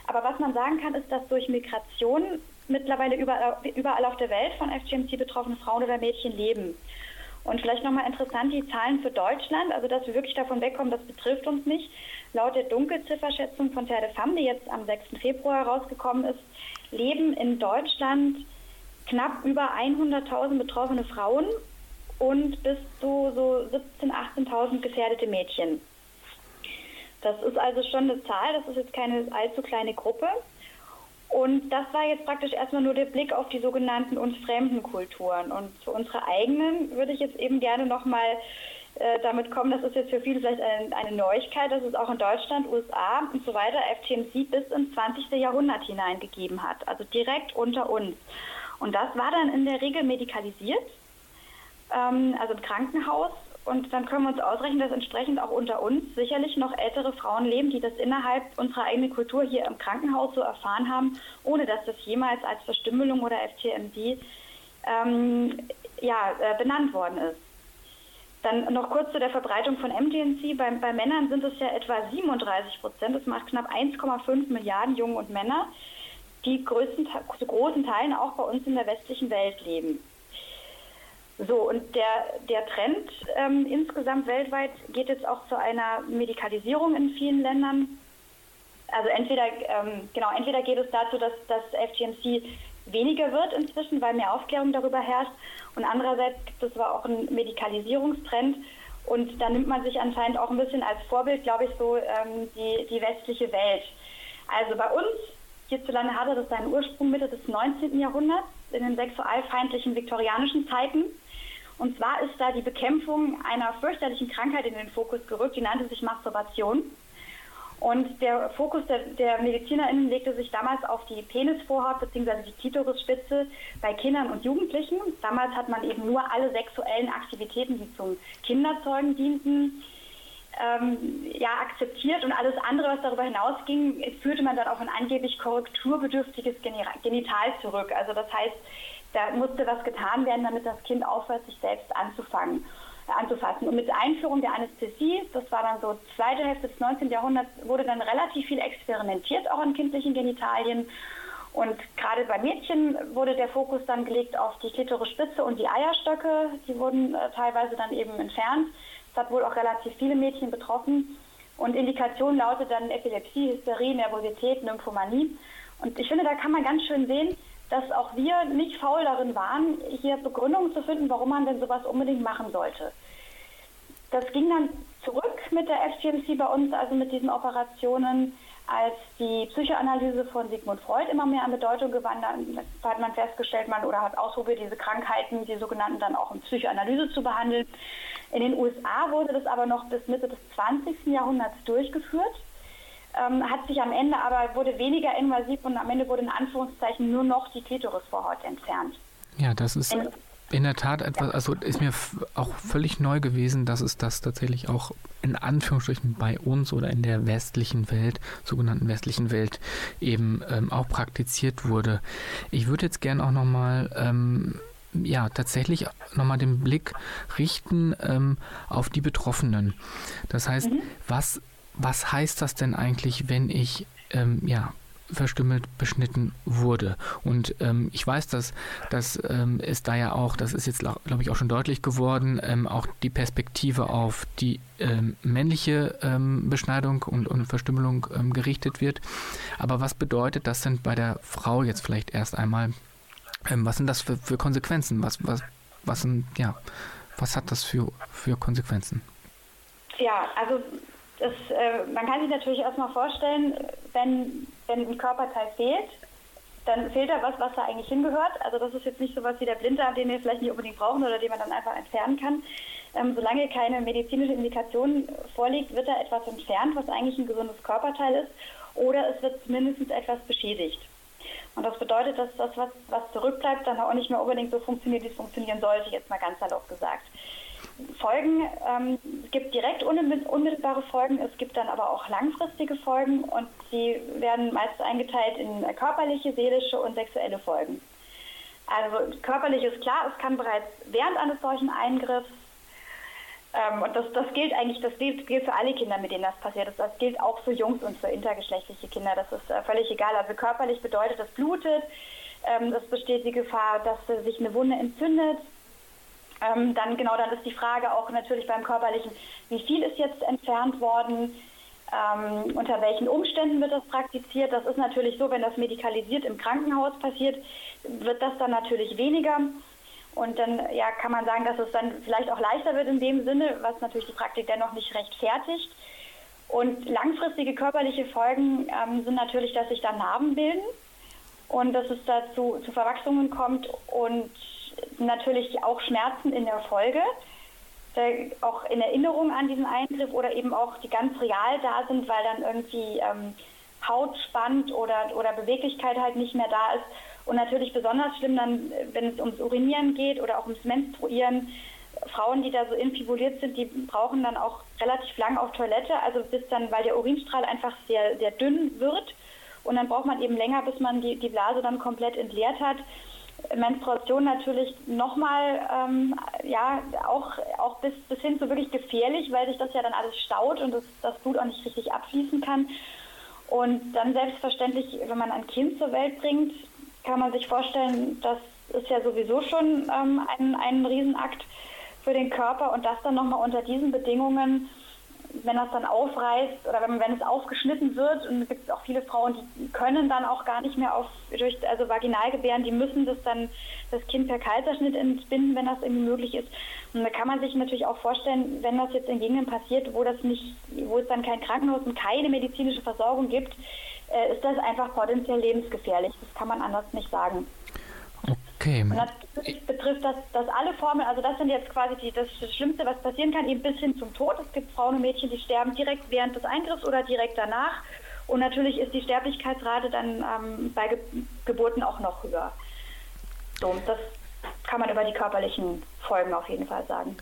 Aber was man sagen kann, ist, dass durch Migration mittlerweile überall, auf der Welt von FGMC betroffene Frauen oder Mädchen leben. Und vielleicht nochmal interessant die Zahlen für Deutschland, also dass wir wirklich davon wegkommen, das betrifft uns nicht. Laut der Dunkelzifferschätzung von Terre Femme, die jetzt am 6. Februar rausgekommen ist, leben in Deutschland knapp über 100.000 betroffene Frauen und bis zu so 17.000, 18.000 gefährdete Mädchen. Das ist also schon eine Zahl, das ist jetzt keine allzu kleine Gruppe. Und das war jetzt praktisch erstmal nur der Blick auf die sogenannten uns fremden Kulturen. Und zu unserer eigenen würde ich jetzt eben gerne nochmal äh, damit kommen, das ist jetzt für viele vielleicht eine, eine, Neuigkeit, dass es auch in Deutschland, USA und so weiter FTMC bis ins 20. Jahrhundert hineingegeben hat, also direkt unter uns. Und das war dann in der Regel medikalisiert ähm, also im Krankenhaus. Und dann können wir uns ausrechnen, dass entsprechend auch unter uns sicherlich noch ältere Frauen leben, die das innerhalb unserer eigenen Kultur hier im Krankenhaus so erfahren haben, ohne dass das jemals als Verstümmelung oder FTMD ähm, ja, äh, benannt worden ist. Dann noch kurz zu der Verbreitung von MDNC. Bei, bei Männern sind es ja etwa 37 Prozent. Das macht knapp 1,5 Milliarden Jungen und Männer, die größten, zu großen Teilen auch bei uns in der westlichen Welt leben. So, und der, der Trend ähm, insgesamt weltweit geht jetzt auch zu einer Medikalisierung in vielen Ländern. Also entweder, ähm, genau, entweder geht es dazu, dass das FGMC weniger wird inzwischen, weil mehr Aufklärung darüber herrscht. Und andererseits gibt es aber auch einen Medikalisierungstrend. Und da nimmt man sich anscheinend auch ein bisschen als Vorbild, glaube ich, so ähm, die, die westliche Welt. Also bei uns hierzulande hatte das seinen Ursprung Mitte des 19. Jahrhunderts in den sexualfeindlichen viktorianischen Zeiten. Und zwar ist da die Bekämpfung einer fürchterlichen Krankheit in den Fokus gerückt, die nannte sich Masturbation. Und der Fokus der, der MedizinerInnen legte sich damals auf die Penisvorhaut bzw. die Klitorisspitze bei Kindern und Jugendlichen. Damals hat man eben nur alle sexuellen Aktivitäten, die zum Kinderzeugen dienten, ähm, ja, akzeptiert und alles andere, was darüber hinausging, führte man dann auf ein angeblich korrekturbedürftiges Genital zurück. Also das heißt, da musste was getan werden, damit das Kind aufhört, sich selbst anzufangen, äh, anzufassen. Und mit der Einführung der Anästhesie, das war dann so zweite Hälfte des 19. Jahrhunderts, wurde dann relativ viel experimentiert, auch an kindlichen Genitalien. Und gerade bei Mädchen wurde der Fokus dann gelegt auf die Klitorispitze und die Eierstöcke. Die wurden äh, teilweise dann eben entfernt. Das hat wohl auch relativ viele Mädchen betroffen. Und Indikation lautet dann Epilepsie, Hysterie, Nervosität, Nymphomanie. Und ich finde, da kann man ganz schön sehen, dass auch wir nicht faul darin waren, hier Begründungen zu finden, warum man denn sowas unbedingt machen sollte. Das ging dann zurück mit der FGMC bei uns, also mit diesen Operationen, als die Psychoanalyse von Sigmund Freud immer mehr an Bedeutung gewann, hat man festgestellt, man oder hat ausprobiert, diese Krankheiten, die sogenannten, dann auch in Psychoanalyse zu behandeln. In den USA wurde das aber noch bis Mitte des 20. Jahrhunderts durchgeführt ähm, hat sich am Ende aber, wurde weniger invasiv und am Ende wurde in Anführungszeichen nur noch die Klitorisvorhaut entfernt. Ja, das ist, in der Tat etwas, also ist mir auch völlig neu gewesen, dass es das tatsächlich auch in Anführungsstrichen bei uns oder in der westlichen Welt, sogenannten westlichen Welt, eben ähm, auch praktiziert wurde. Ich würde jetzt gerne auch nochmal ähm, ja, tatsächlich nochmal den Blick richten ähm, auf die Betroffenen. Das heißt, mhm. was, was heißt das denn eigentlich, wenn ich ähm, ja, verstümmelt beschnitten wurde. Und ähm, ich weiß, dass, dass ähm, es da ja auch, das ist jetzt, glaube ich, auch schon deutlich geworden, ähm, auch die Perspektive auf die ähm, männliche ähm, Beschneidung und, und Verstümmelung ähm, gerichtet wird. Aber was bedeutet das denn bei der Frau jetzt vielleicht erst einmal? was sind das für, für Konsequenzen? Was, was, was, sind, ja, was hat das für, für Konsequenzen? Ja, also das, äh, man kann sich natürlich erstmal vorstellen, wenn, wenn ein Körperteil fehlt, dann fehlt da was, was da eigentlich hingehört. Also das ist jetzt nicht so was wie der Blinddarm, den wir vielleicht nicht unbedingt brauchen oder den man dann einfach entfernen kann. Ähm, solange keine medizinische Indikation vorliegt, wird da etwas entfernt, was eigentlich ein gesundes Körperteil ist, oder es wird mindestens etwas beschädigt. Und das bedeutet, dass das, was, was zurückbleibt, dann auch nicht mehr unbedingt so funktioniert, wie es funktionieren sollte, jetzt mal ganz salopp gesagt. Folgen, ähm, es gibt direkt unmittelbare Folgen, es gibt dann aber auch langfristige Folgen und sie werden meist eingeteilt in körperliche, seelische und sexuelle Folgen. Also körperlich ist klar, es kann bereits während eines solchen Eingriffs ähm, und das, das gilt eigentlich, das gilt, gilt, für alle Kinder, mit denen das passiert ist. Das gilt auch für Jungs und für intergeschlechtliche Kinder. Das ist äh, völlig egal. Also körperlich bedeutet, es blutet, ähm, es besteht die Gefahr, dass sich eine Wunde entzündet, ähm, dann genau, dann ist die Frage auch natürlich beim körperlichen, wie viel ist jetzt entfernt worden, ähm, unter welchen Umständen wird das praktiziert. Das ist natürlich so, wenn das medikalisiert im Krankenhaus passiert, wird das dann natürlich weniger. Und dann ja, kann man sagen, dass es dann vielleicht auch leichter wird in dem Sinne, was natürlich die Praktik dennoch nicht rechtfertigt. Und langfristige körperliche Folgen ähm, sind natürlich, dass sich da Narben bilden und dass es dazu zu Verwachsungen kommt und natürlich auch Schmerzen in der Folge, auch in Erinnerung an diesen Eingriff oder eben auch die ganz real da sind, weil dann irgendwie ähm, Haut spannt oder, oder Beweglichkeit halt nicht mehr da ist. Und natürlich besonders schlimm dann, wenn es ums Urinieren geht oder auch ums Menstruieren. Frauen, die da so infibuliert sind, die brauchen dann auch relativ lang auf Toilette, also bis dann, weil der Urinstrahl einfach sehr, sehr dünn wird. Und dann braucht man eben länger, bis man die, die Blase dann komplett entleert hat. Menstruation natürlich nochmal, ähm, ja, auch, auch bis, bis hin zu wirklich gefährlich, weil sich das ja dann alles staut und das, das Blut auch nicht richtig abfließen kann. Und dann selbstverständlich, wenn man ein Kind zur Welt bringt, kann man sich vorstellen, das ist ja sowieso schon ähm, ein, ein Riesenakt für den Körper und das dann nochmal unter diesen Bedingungen wenn das dann aufreißt oder wenn, wenn es aufgeschnitten wird, und es gibt auch viele Frauen, die können dann auch gar nicht mehr auf, durch, also vaginal gebären, die müssen das dann, das Kind per Kaiserschnitt entbinden, wenn das irgendwie möglich ist. Und da kann man sich natürlich auch vorstellen, wenn das jetzt in Gegenden passiert, wo das nicht, wo es dann kein Krankenhaus und keine medizinische Versorgung gibt, äh, ist das einfach potenziell lebensgefährlich. Das kann man anders nicht sagen. Okay. Und natürlich betrifft das, das alle Formen, also das sind jetzt quasi die, das Schlimmste, was passieren kann, eben bis hin zum Tod. Es gibt Frauen und Mädchen, die sterben direkt während des Eingriffs oder direkt danach. Und natürlich ist die Sterblichkeitsrate dann ähm, bei Ge Geburten auch noch höher. So, das kann man über die körperlichen Folgen auf jeden Fall sagen.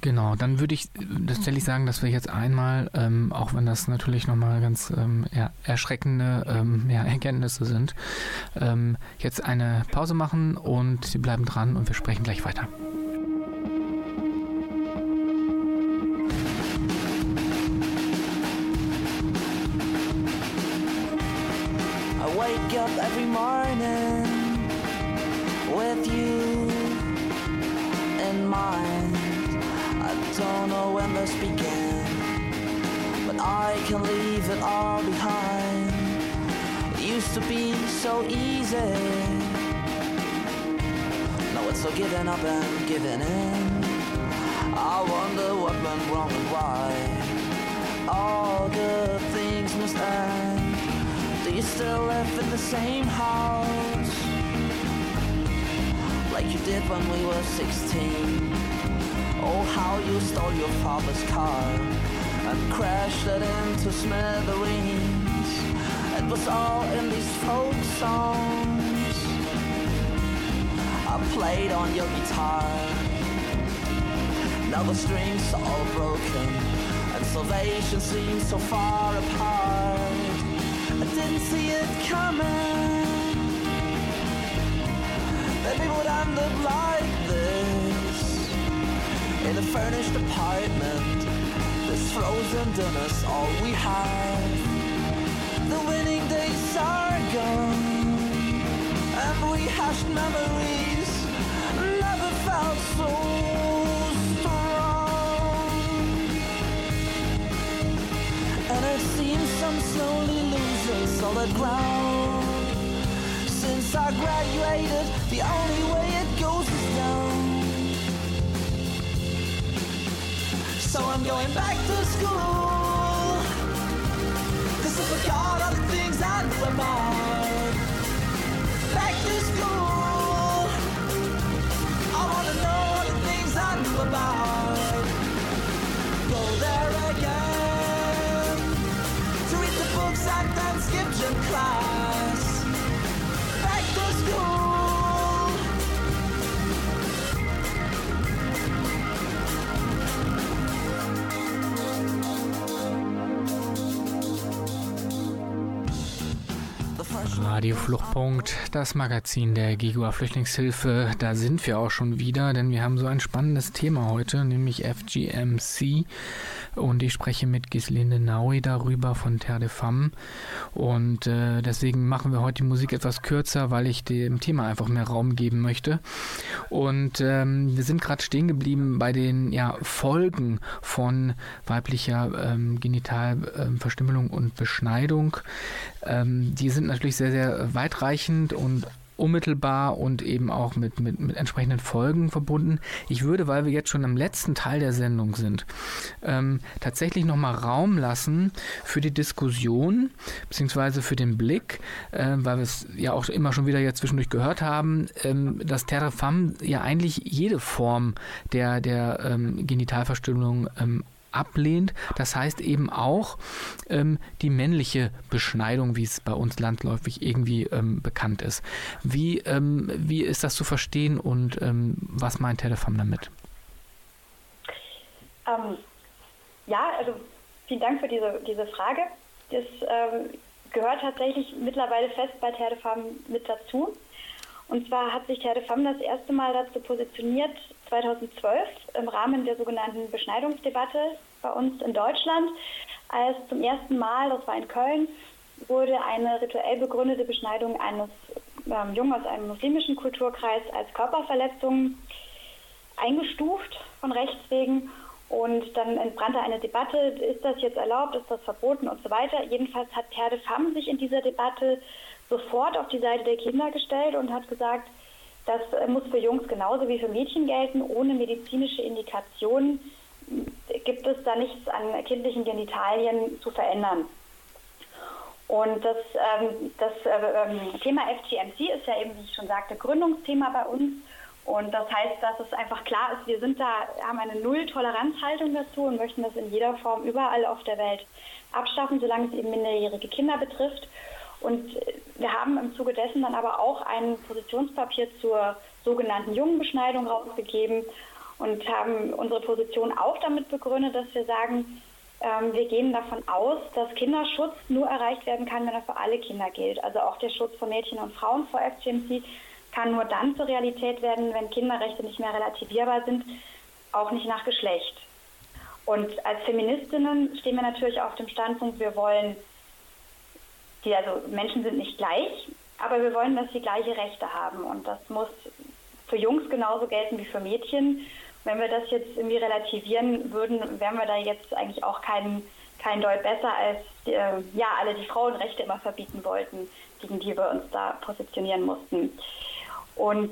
Genau, dann würde ich tatsächlich sagen, dass wir jetzt einmal, ähm, auch wenn das natürlich nochmal ganz ähm, ja, erschreckende ähm, ja, Erkenntnisse sind, ähm, jetzt eine Pause machen und Sie bleiben dran und wir sprechen gleich weiter. I wake up every morning with you don't know when this began, but I can leave it all behind. It used to be so easy. Now it's all giving up and giving in. I wonder what went wrong and why. All good things must end. Do you still live in the same house? Like you did when we were 16 Oh, how you stole your father's car and crashed it into smithereens. It was all in these folk songs. I played on your guitar. Now the strings are all broken, and salvation seems so far apart. I didn't see it coming. That we would end up like in a furnished apartment. This frozen dinner's all we have. The winning days are gone, and we hashed memories. Never felt so strong. And it seems I'm slowly losing solid ground. Since I graduated, the only way it So I'm going back to school. Cause I forgot all the things I knew about. Back to school. I wanna know all the things I knew about. Go there again. To read the books and then skip gym class. Radio Fluchtpunkt, das Magazin der Gigua Flüchtlingshilfe. Da sind wir auch schon wieder, denn wir haben so ein spannendes Thema heute, nämlich FGMC. Und ich spreche mit Gislinde Naui darüber von Terre de Femme. Und äh, deswegen machen wir heute die Musik etwas kürzer, weil ich dem Thema einfach mehr Raum geben möchte. Und ähm, wir sind gerade stehen geblieben bei den ja, Folgen von weiblicher ähm, Genitalverstümmelung und Beschneidung. Ähm, die sind natürlich sehr, sehr weitreichend und unmittelbar und eben auch mit, mit, mit entsprechenden Folgen verbunden. Ich würde, weil wir jetzt schon am letzten Teil der Sendung sind, ähm, tatsächlich nochmal Raum lassen für die Diskussion beziehungsweise für den Blick, äh, weil wir es ja auch immer schon wieder jetzt zwischendurch gehört haben, ähm, dass Terre Femme ja eigentlich jede Form der, der ähm, Genitalverstümmelung ähm, ablehnt. Das heißt eben auch ähm, die männliche Beschneidung, wie es bei uns landläufig irgendwie ähm, bekannt ist. Wie, ähm, wie ist das zu verstehen und ähm, was meint Telefam damit? Ähm, ja, also vielen Dank für diese, diese Frage. Das ähm, gehört tatsächlich mittlerweile fest bei Terre de Femme mit dazu. Und zwar hat sich Terre de Femme das erste Mal dazu positioniert, 2012 im Rahmen der sogenannten Beschneidungsdebatte bei uns in Deutschland, als zum ersten Mal, das war in Köln, wurde eine rituell begründete Beschneidung eines ähm, Jungen aus einem muslimischen Kulturkreis als Körperverletzung eingestuft von Rechts wegen. Und dann entbrannte eine Debatte, ist das jetzt erlaubt, ist das verboten und so weiter. Jedenfalls hat Terre de Femme sich in dieser Debatte sofort auf die Seite der Kinder gestellt und hat gesagt, das muss für Jungs genauso wie für Mädchen gelten. Ohne medizinische Indikation gibt es da nichts an kindlichen Genitalien zu verändern. Und das, ähm, das äh, Thema FGMC ist ja eben, wie ich schon sagte, Gründungsthema bei uns. Und das heißt, dass es einfach klar ist, wir sind da, haben eine Null-Toleranz-Haltung dazu und möchten das in jeder Form überall auf der Welt abschaffen, solange es eben minderjährige Kinder betrifft. Und wir haben im Zuge dessen dann aber auch ein Positionspapier zur sogenannten Jungenbeschneidung rausgegeben und haben unsere Position auch damit begründet, dass wir sagen, ähm, wir gehen davon aus, dass Kinderschutz nur erreicht werden kann, wenn er für alle Kinder gilt. Also auch der Schutz von Mädchen und Frauen vor FGMC kann nur dann zur Realität werden, wenn Kinderrechte nicht mehr relativierbar sind, auch nicht nach Geschlecht. Und als Feministinnen stehen wir natürlich auf dem Standpunkt, wir wollen, die, also Menschen sind nicht gleich, aber wir wollen, dass sie gleiche Rechte haben. Und das muss für Jungs genauso gelten wie für Mädchen. Wenn wir das jetzt irgendwie relativieren würden, wären wir da jetzt eigentlich auch kein, kein Deut besser als äh, ja, alle, die Frauenrechte immer verbieten wollten, gegen die wir uns da positionieren mussten. Und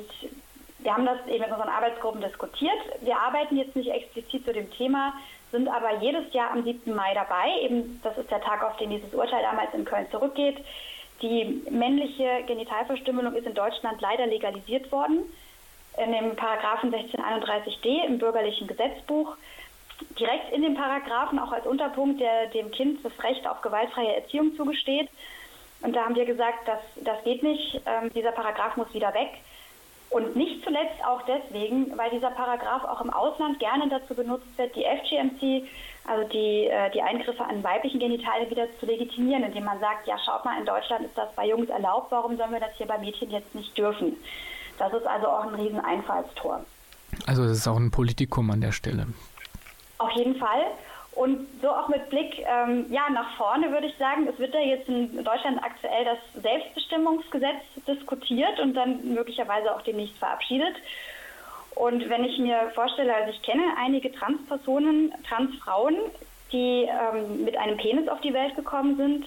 wir haben das eben in unseren Arbeitsgruppen diskutiert. Wir arbeiten jetzt nicht explizit zu dem Thema, sind aber jedes Jahr am 7. Mai dabei. Eben, das ist der Tag, auf den dieses Urteil damals in Köln zurückgeht. Die männliche Genitalverstümmelung ist in Deutschland leider legalisiert worden. In dem Paragraphen 1631d im bürgerlichen Gesetzbuch. Direkt in dem Paragraphen auch als Unterpunkt, der dem Kind das Recht auf gewaltfreie Erziehung zugesteht. Und da haben wir gesagt, dass das geht nicht. Ähm, dieser Paragraph muss wieder weg. Und nicht zuletzt auch deswegen, weil dieser Paragraph auch im Ausland gerne dazu benutzt wird, die FGMC, also die, äh, die Eingriffe an weiblichen Genitalien wieder zu legitimieren, indem man sagt, ja schaut mal, in Deutschland ist das bei Jungs erlaubt, warum sollen wir das hier bei Mädchen jetzt nicht dürfen? Das ist also auch ein riesen Einfallstor. Also es ist auch ein Politikum an der Stelle. Auf jeden Fall. Und so auch mit Blick ähm, ja, nach vorne würde ich sagen, es wird ja jetzt in Deutschland aktuell das Selbstbestimmungsgesetz diskutiert und dann möglicherweise auch demnächst verabschiedet. Und wenn ich mir vorstelle, also ich kenne einige Transpersonen, Transfrauen, die ähm, mit einem Penis auf die Welt gekommen sind,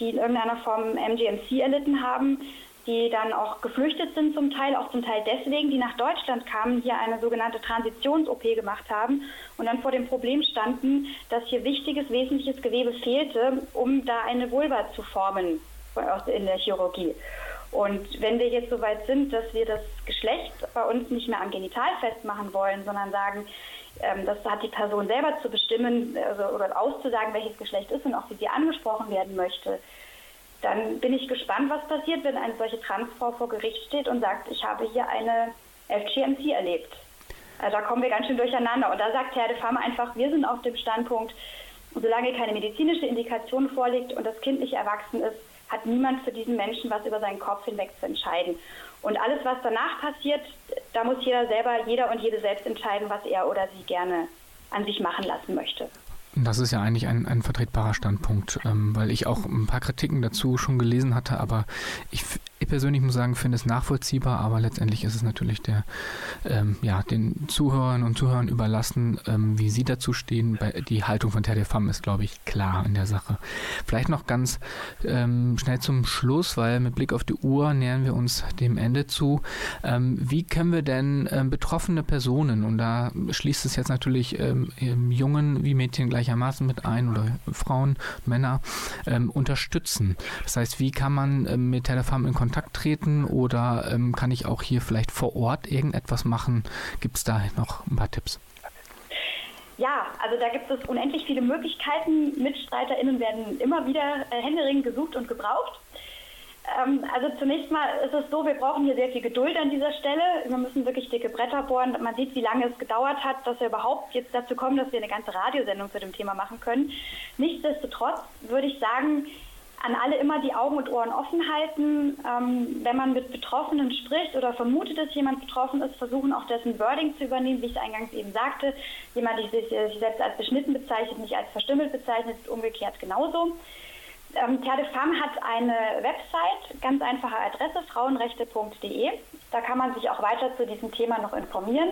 die in irgendeiner Form MGMC erlitten haben, die dann auch geflüchtet sind zum Teil, auch zum Teil deswegen, die nach Deutschland kamen, hier eine sogenannte Transitions-OP gemacht haben und dann vor dem Problem standen, dass hier wichtiges, wesentliches Gewebe fehlte, um da eine Vulva zu formen in der Chirurgie. Und wenn wir jetzt so weit sind, dass wir das Geschlecht bei uns nicht mehr am Genital festmachen wollen, sondern sagen, ähm, das hat die Person selber zu bestimmen also, oder auszusagen, welches Geschlecht ist und auch wie sie angesprochen werden möchte, dann bin ich gespannt, was passiert, wenn eine solche Transfrau vor Gericht steht und sagt, ich habe hier eine FGMC erlebt. Also da kommen wir ganz schön durcheinander. Und da sagt Herr de Femme einfach, wir sind auf dem Standpunkt, solange keine medizinische Indikation vorliegt und das Kind nicht erwachsen ist, hat niemand für diesen Menschen was über seinen Kopf hinweg zu entscheiden. Und alles, was danach passiert, da muss jeder selber, jeder und jede selbst entscheiden, was er oder sie gerne an sich machen lassen möchte. Das ist ja eigentlich ein, ein vertretbarer Standpunkt, ähm, weil ich auch ein paar Kritiken dazu schon gelesen hatte, aber ich, ich persönlich muss sagen, finde es nachvollziehbar, aber letztendlich ist es natürlich der, ähm, ja, den Zuhörern und Zuhörern überlassen, ähm, wie sie dazu stehen. Die Haltung von Terre Femme ist, glaube ich, klar in der Sache. Vielleicht noch ganz ähm, schnell zum Schluss, weil mit Blick auf die Uhr nähern wir uns dem Ende zu. Ähm, wie können wir denn ähm, betroffene Personen, und da schließt es jetzt natürlich ähm, Jungen wie Mädchen gleichermaßen mit ein oder Frauen, Männer, unterstützen? Das heißt, wie kann man mit Terre Femme in Kontakt Kontakt treten oder ähm, kann ich auch hier vielleicht vor Ort irgendetwas machen? Gibt es da noch ein paar Tipps? Ja, also da gibt es unendlich viele Möglichkeiten. MitstreiterInnen werden immer wieder äh, händeringend gesucht und gebraucht. Ähm, also zunächst mal ist es so, wir brauchen hier sehr viel Geduld an dieser Stelle. Wir müssen wirklich dicke Bretter bohren. Man sieht, wie lange es gedauert hat, dass wir überhaupt jetzt dazu kommen, dass wir eine ganze Radiosendung zu dem Thema machen können. Nichtsdestotrotz würde ich sagen, an alle immer die Augen und Ohren offen halten. Ähm, wenn man mit Betroffenen spricht oder vermutet, dass jemand betroffen ist, versuchen auch dessen Wording zu übernehmen, wie ich es eingangs eben sagte. Jemand, der sich, selbst als beschnitten bezeichnet, nicht als verstümmelt bezeichnet, ist umgekehrt genauso. Ähm, Terre de Femme hat eine Website, ganz einfache Adresse, frauenrechte.de. Da kann man sich auch weiter zu diesem Thema noch informieren.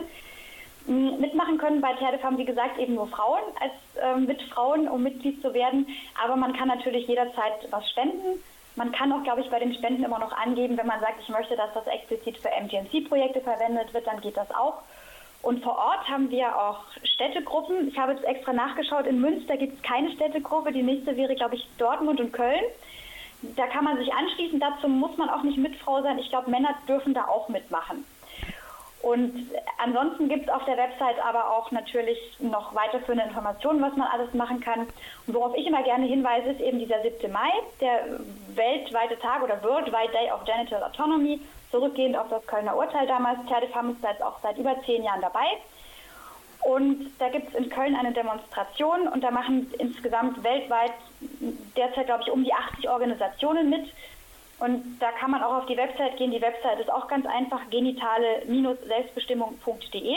Mitmachen können bei TERDEF haben, wie gesagt, eben nur Frauen als äh, Mitfrauen, um Mitglied zu werden. Aber man kann natürlich jederzeit was spenden. Man kann auch, glaube ich, bei den Spenden immer noch angeben, wenn man sagt, ich möchte, dass das explizit für MGNC-Projekte verwendet wird, dann geht das auch. Und vor Ort haben wir auch Städtegruppen. Ich habe jetzt extra nachgeschaut, in Münster gibt es keine Städtegruppe. Die nächste wäre, glaube ich, Dortmund und Köln. Da kann man sich anschließen. Dazu muss man auch nicht Mitfrau sein. Ich glaube, Männer dürfen da auch mitmachen. Und ansonsten gibt es auf der Website aber auch natürlich noch weiterführende Informationen, was man alles machen kann. Und worauf ich immer gerne hinweise, ist eben dieser 7. Mai, der weltweite Tag oder Worldwide Day of Genital Autonomy, zurückgehend auf das Kölner Urteil damals. Terdefam ist jetzt auch seit über zehn Jahren dabei. Und da gibt es in Köln eine Demonstration und da machen insgesamt weltweit derzeit, glaube ich, um die 80 Organisationen mit. Und da kann man auch auf die Website gehen. Die Website ist auch ganz einfach, genitale-selbstbestimmung.de.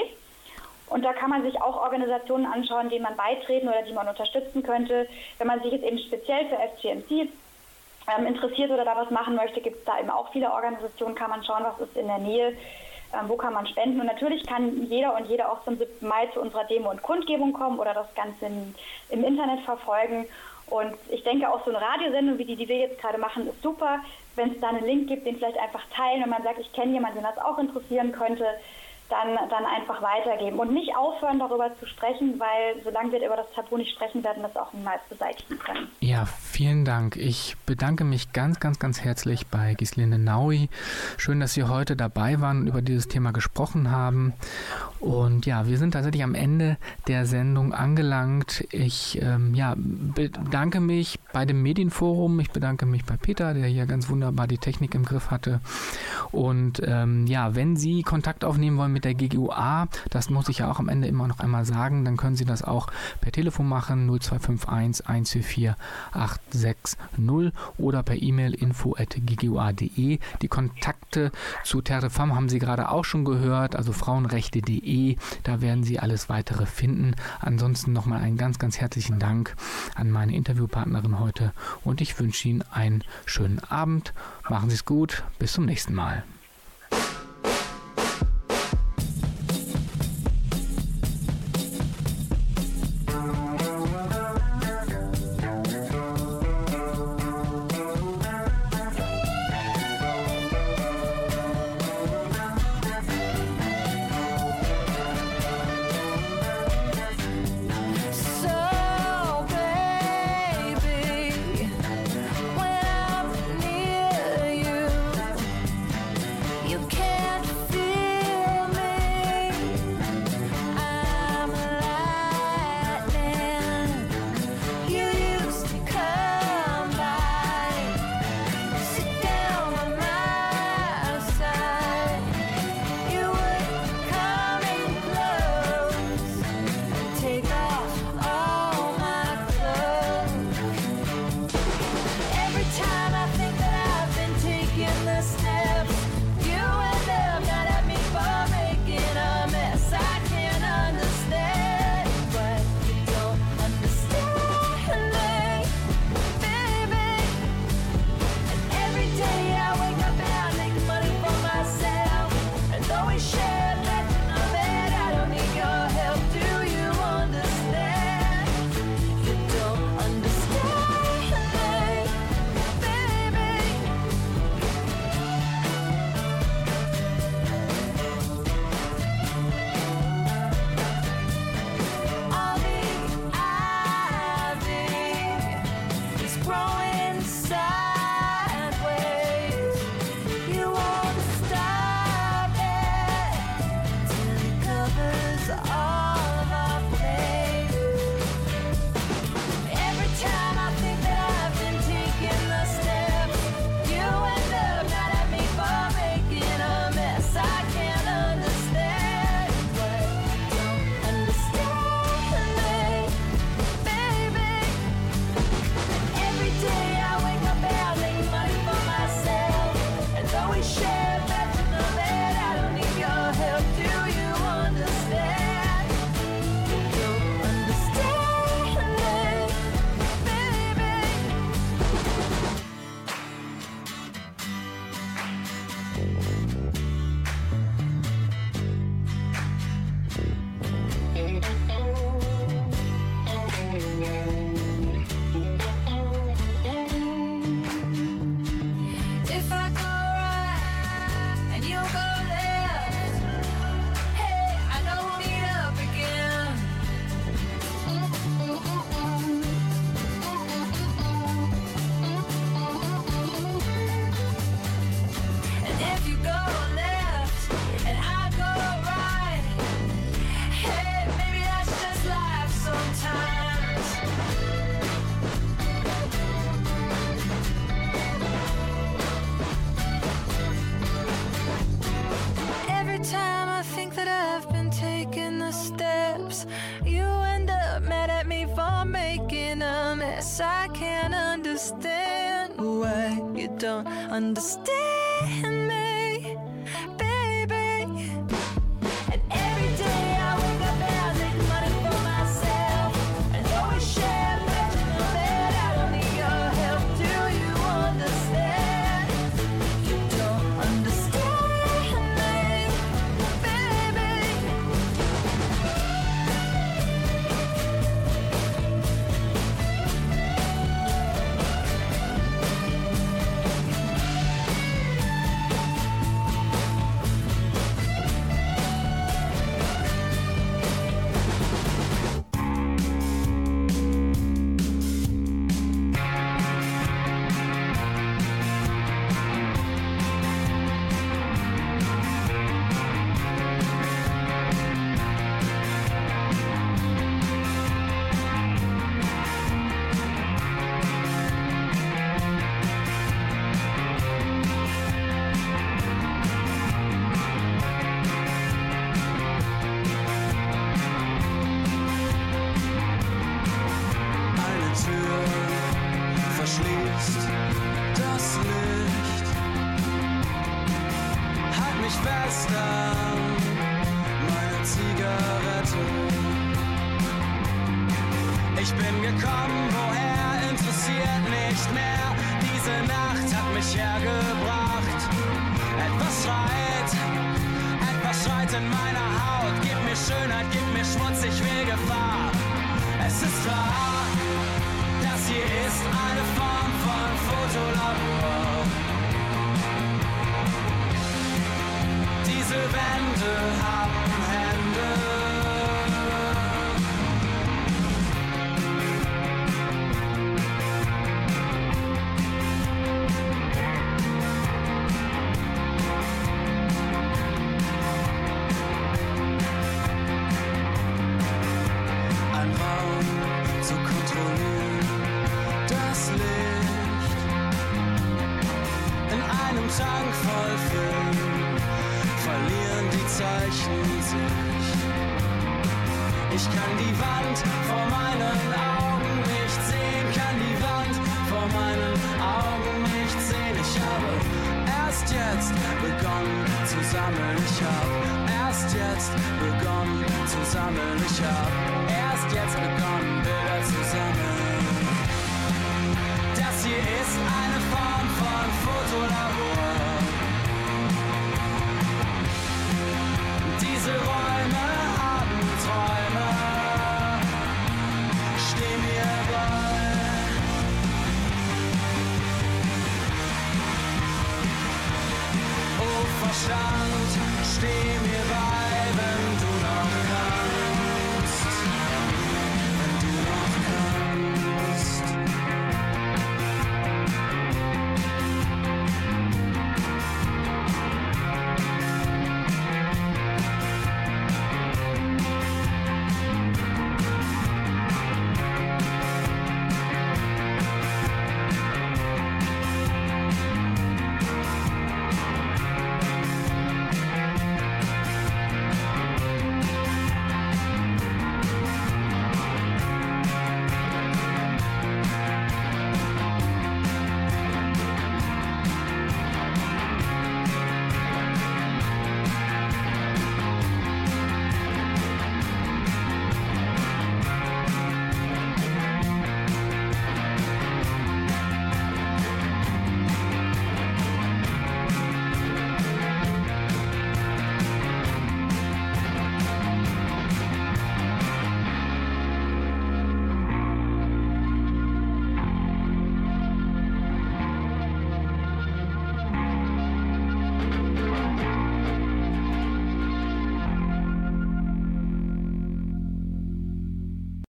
Und da kann man sich auch Organisationen anschauen, denen man beitreten oder die man unterstützen könnte. Wenn man sich jetzt eben speziell für FGMC ähm, interessiert oder da was machen möchte, gibt es da eben auch viele Organisationen, kann man schauen, was ist in der Nähe, ähm, wo kann man spenden. Und natürlich kann jeder und jede auch zum 7. Mai zu unserer Demo und Kundgebung kommen oder das Ganze in, im Internet verfolgen. Und ich denke auch so eine Radiosendung wie die, die wir jetzt gerade machen, ist super. Wenn es da einen Link gibt, den vielleicht einfach teilen, wenn man sagt, ich kenne jemanden, den das auch interessieren könnte, dann, dann einfach weitergeben und nicht aufhören, darüber zu sprechen, weil solange wir über das Tabu nicht sprechen, werden wir es auch niemals beseitigen können. Ja, vielen Dank. Ich bedanke mich ganz, ganz, ganz herzlich bei Gislinde Naui. Schön, dass Sie heute dabei waren und über dieses Thema gesprochen haben. Und ja, wir sind tatsächlich am Ende der Sendung angelangt. Ich ähm, ja, bedanke mich bei dem Medienforum. Ich bedanke mich bei Peter, der hier ganz wunderbar die Technik im Griff hatte. Und ähm, ja, wenn Sie Kontakt aufnehmen wollen mit der GGUA, das muss ich ja auch am Ende immer noch einmal sagen, dann können Sie das auch per Telefon machen 0251 144 860 oder per E-Mail info.ggua.de. Die Kontakte zu Terre Femme haben Sie gerade auch schon gehört, also frauenrechte.de. Da werden Sie alles weitere finden. Ansonsten nochmal einen ganz, ganz herzlichen Dank an meine Interviewpartnerin heute und ich wünsche Ihnen einen schönen Abend. Machen Sie es gut. Bis zum nächsten Mal. sammeln. Ich hab erst jetzt begonnen, Bilder zu sammeln. Das hier ist eine Form von